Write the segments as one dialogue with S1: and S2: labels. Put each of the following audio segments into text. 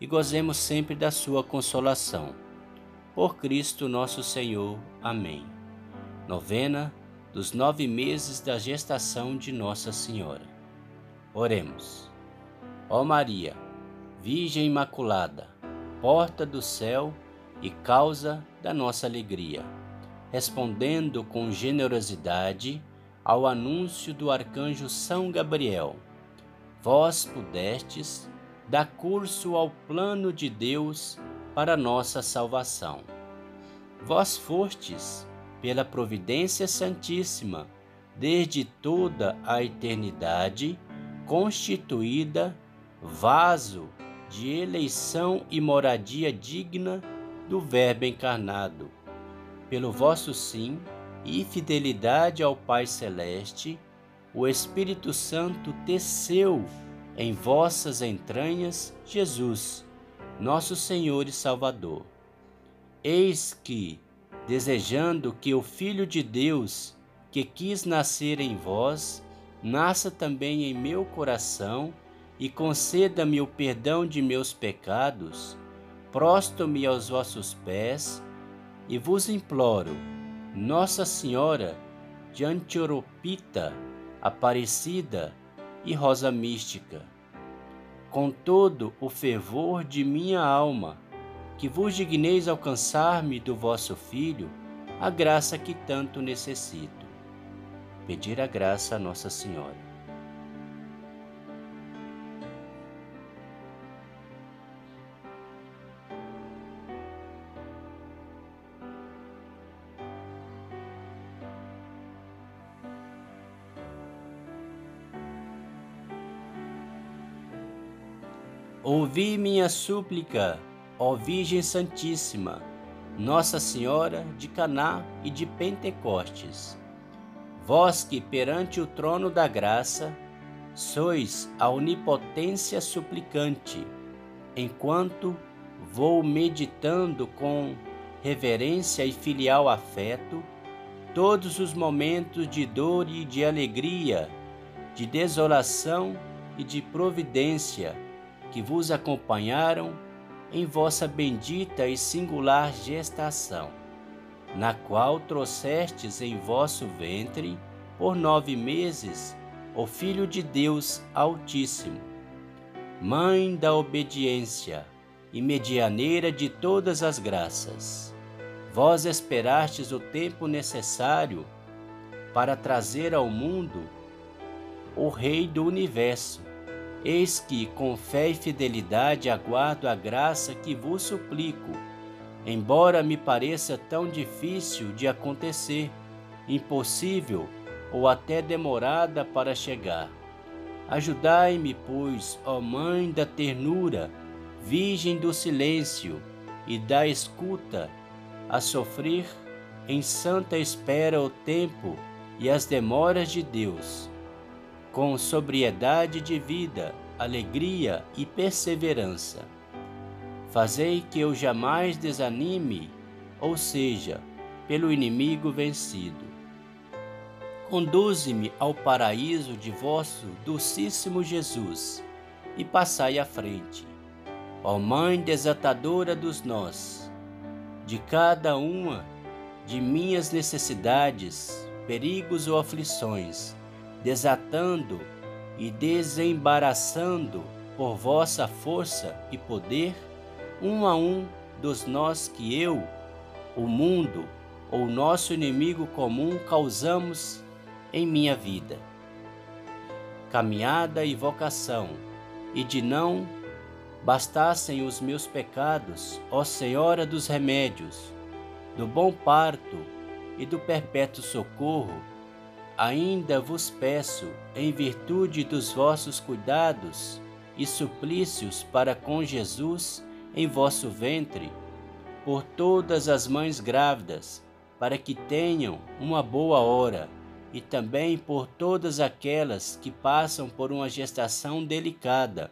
S1: e gozemos sempre da sua consolação. Por Cristo nosso Senhor. Amém. Novena dos nove meses da gestação de Nossa Senhora. Oremos. Ó Maria, Virgem Imaculada, porta do céu e causa da nossa alegria, respondendo com generosidade ao anúncio do arcanjo São Gabriel, vós pudestes dá curso ao plano de Deus para nossa salvação. Vós fostes, pela providência santíssima, desde toda a eternidade, constituída vaso de eleição e moradia digna do Verbo encarnado. Pelo vosso sim e fidelidade ao Pai Celeste, o Espírito Santo teceu em vossas entranhas Jesus, nosso Senhor e Salvador. Eis que, desejando que o Filho de Deus, que quis nascer em vós, nasça também em meu coração e conceda-me o perdão de meus pecados, prosto-me aos vossos pés e vos imploro, Nossa Senhora de Antioropita, Aparecida, e rosa mística. Com todo o fervor de minha alma, que vos digneis alcançar-me do vosso Filho a graça que tanto necessito. Pedir a graça a Nossa Senhora. Ouvi minha súplica, ó Virgem Santíssima, Nossa Senhora de Caná e de Pentecostes. Vós que perante o trono da graça sois a onipotência suplicante, enquanto vou meditando com reverência e filial afeto todos os momentos de dor e de alegria, de desolação e de providência que vos acompanharam em vossa bendita e singular gestação, na qual trouxestes em vosso ventre, por nove meses, o Filho de Deus Altíssimo, Mãe da obediência e medianeira de todas as graças. Vós esperastes o tempo necessário para trazer ao mundo o Rei do Universo, Eis que, com fé e fidelidade, aguardo a graça que vos suplico, embora me pareça tão difícil de acontecer, impossível ou até demorada para chegar. Ajudai-me, pois, ó Mãe da ternura, Virgem do silêncio e da escuta, a sofrer em santa espera o tempo e as demoras de Deus com sobriedade de vida, alegria e perseverança. Fazei que eu jamais desanime, ou seja, pelo inimigo vencido. Conduze-me ao paraíso de vosso docíssimo Jesus e passai à frente. Ó Mãe desatadora dos nós, de cada uma de minhas necessidades, perigos ou aflições, desatando e desembaraçando por vossa força e poder, um a um dos nós que eu, o mundo ou nosso inimigo comum causamos em minha vida. Caminhada e vocação, e de não bastassem os meus pecados, ó Senhora dos remédios, do bom parto e do perpétuo socorro, Ainda vos peço, em virtude dos vossos cuidados e suplícios para com Jesus em vosso ventre, por todas as mães grávidas, para que tenham uma boa hora, e também por todas aquelas que passam por uma gestação delicada,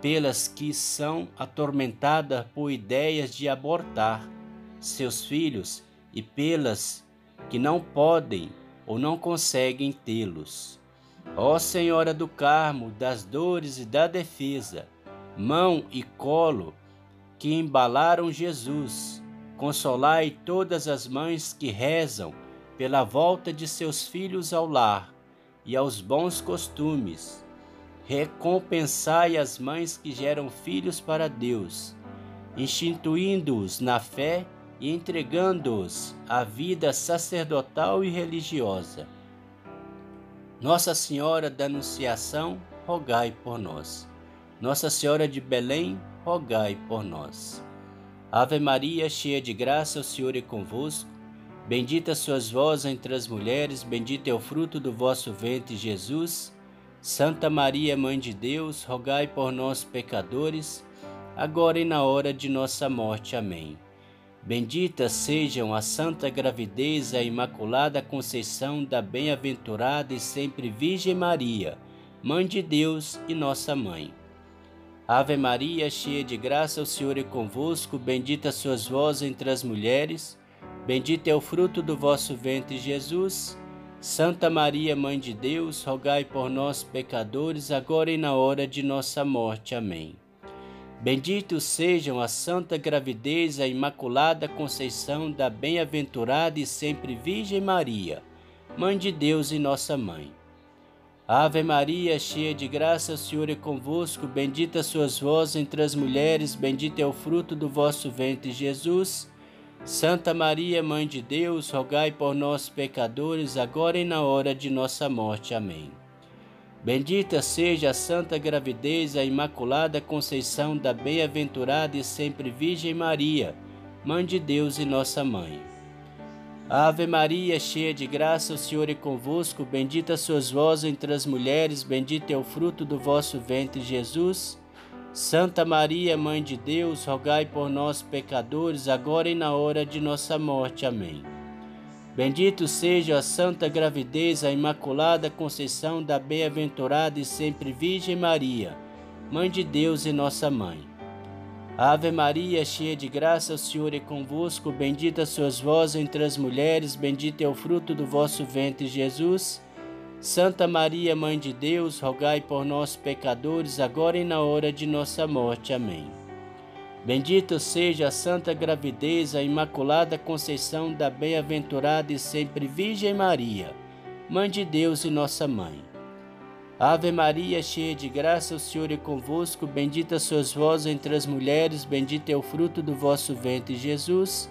S1: pelas que são atormentadas por ideias de abortar seus filhos e pelas que não podem ou não conseguem tê-los. Ó Senhora do Carmo, das dores e da defesa, mão e colo que embalaram Jesus, consolai todas as mães que rezam pela volta de seus filhos ao lar e aos bons costumes. Recompensai as mães que geram filhos para Deus, instituindo-os na fé e entregando-os à vida sacerdotal e religiosa. Nossa Senhora da Anunciação, rogai por nós. Nossa Senhora de Belém, rogai por nós. Ave Maria, cheia de graça, o Senhor é convosco. Bendita sois vós entre as mulheres, bendito é o fruto do vosso ventre, Jesus. Santa Maria, Mãe de Deus, rogai por nós, pecadores, agora e na hora de nossa morte. Amém. Bendita sejam a santa gravidez e a imaculada conceição da bem-aventurada e sempre Virgem Maria, Mãe de Deus e nossa Mãe. Ave Maria, cheia de graça, o Senhor é convosco, bendita sois vós entre as mulheres, bendito é o fruto do vosso ventre, Jesus. Santa Maria, Mãe de Deus, rogai por nós, pecadores, agora e na hora de nossa morte. Amém. Bendito sejam a santa gravidez, a imaculada conceição da bem-aventurada e sempre Virgem Maria, Mãe de Deus e nossa Mãe. Ave Maria, cheia de graça, o Senhor é convosco, bendita sois vós entre as mulheres, bendito é o fruto do vosso ventre, Jesus. Santa Maria, Mãe de Deus, rogai por nós, pecadores, agora e na hora de nossa morte. Amém. Bendita seja a santa gravidez, a imaculada conceição da bem-aventurada e sempre Virgem Maria, Mãe de Deus e nossa Mãe. Ave Maria, cheia de graça, o Senhor é convosco, bendita sois vós entre as mulheres, bendito é o fruto do vosso ventre, Jesus. Santa Maria, Mãe de Deus, rogai por nós, pecadores, agora e na hora de nossa morte. Amém. Bendito seja a santa gravidez, a imaculada conceição da bem-aventurada e sempre Virgem Maria, Mãe de Deus e nossa Mãe. Ave Maria, cheia de graça, o Senhor é convosco, bendita sois vós entre as mulheres, bendito é o fruto do vosso ventre, Jesus. Santa Maria, Mãe de Deus, rogai por nós, pecadores, agora e na hora de nossa morte. Amém. Bendito seja a santa gravidez, a imaculada conceição da bem-aventurada e sempre Virgem Maria, Mãe de Deus e nossa Mãe. Ave Maria, cheia de graça, o Senhor é convosco, bendita sois vós entre as mulheres, bendito é o fruto do vosso ventre, Jesus.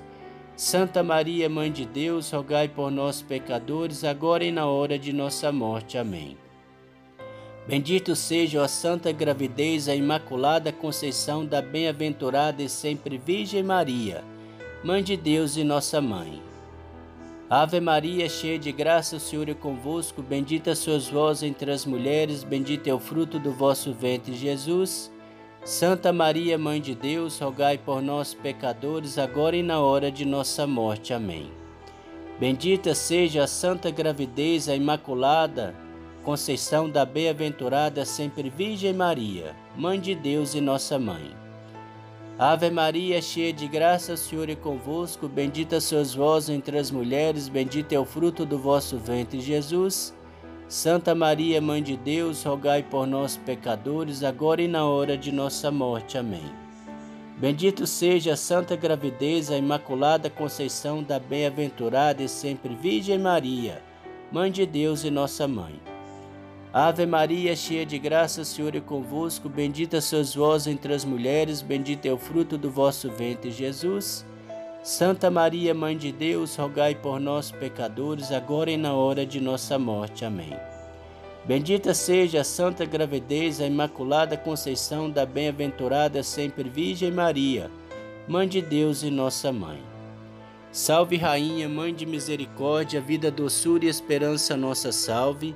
S1: Santa Maria, Mãe de Deus, rogai por nós, pecadores, agora e na hora de nossa morte. Amém. Bendito seja a santa gravidez, a imaculada conceição da bem-aventurada e sempre Virgem Maria, Mãe de Deus e nossa Mãe. Ave Maria, cheia de graça, o Senhor é convosco, bendita sois vós entre as mulheres, bendito é o fruto do vosso ventre, Jesus. Santa Maria, Mãe de Deus, rogai por nós, pecadores, agora e na hora de nossa morte. Amém. Bendita seja a santa gravidez, a imaculada Conceição da Bem-aventurada Sempre Virgem Maria, Mãe de Deus e nossa Mãe. Ave Maria, cheia de graça, o Senhor é convosco, bendita sois vós entre as mulheres, bendito é o fruto do vosso ventre, Jesus. Santa Maria, Mãe de Deus, rogai por nós, pecadores, agora e na hora de nossa morte. Amém. Bendito seja a santa gravidez, a imaculada conceição da bem-aventurada e sempre Virgem Maria, Mãe de Deus e nossa Mãe. Ave Maria, cheia de graça, o Senhor é convosco, bendita sois vós entre as mulheres, bendito é o fruto do vosso ventre, Jesus. Santa Maria, Mãe de Deus, rogai por nós, pecadores, agora e na hora de nossa morte. Amém. Bendita seja a santa gravidez, a imaculada conceição da bem-aventurada sempre Virgem Maria, Mãe de Deus e nossa Mãe. Salve, Rainha, Mãe de misericórdia, vida, doçura e esperança, nossa salve.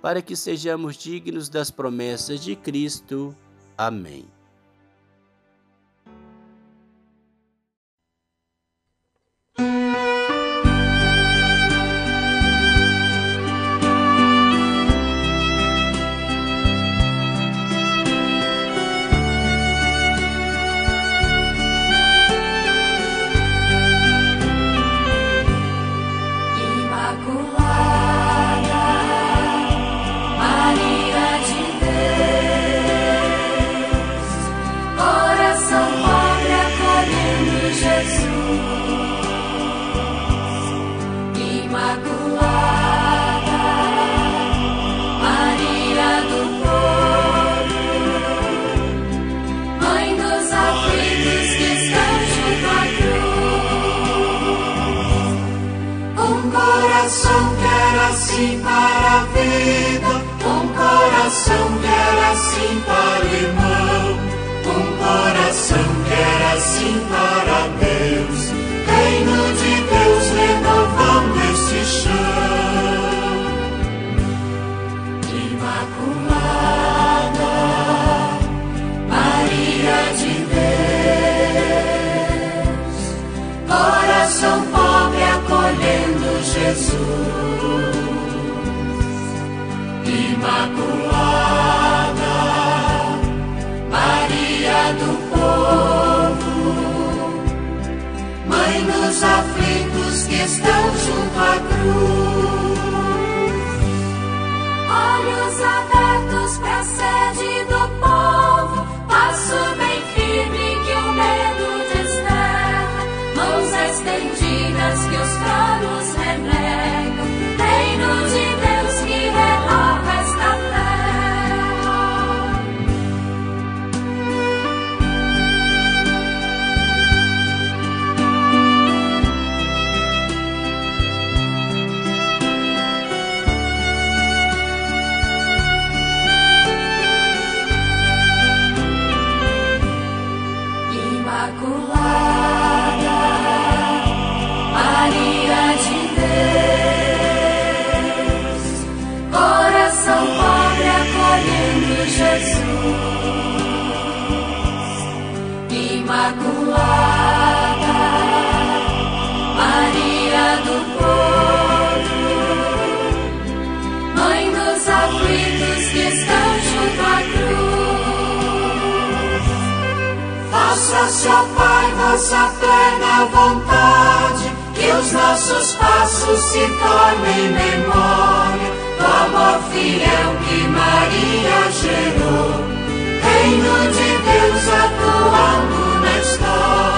S1: para que sejamos dignos das promessas de Cristo. Amém.
S2: Vida, um coração quer assim para o irmão, um coração quer assim para Deus, Dos aflitos que estão junto à cruz, olhos abertos para a sede do povo, passo Faça-se, ó Pai, vossa plena vontade, que os nossos passos se tornem memória do amor fiel que Maria gerou. Reino de Deus atuando na história.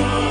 S2: Lord.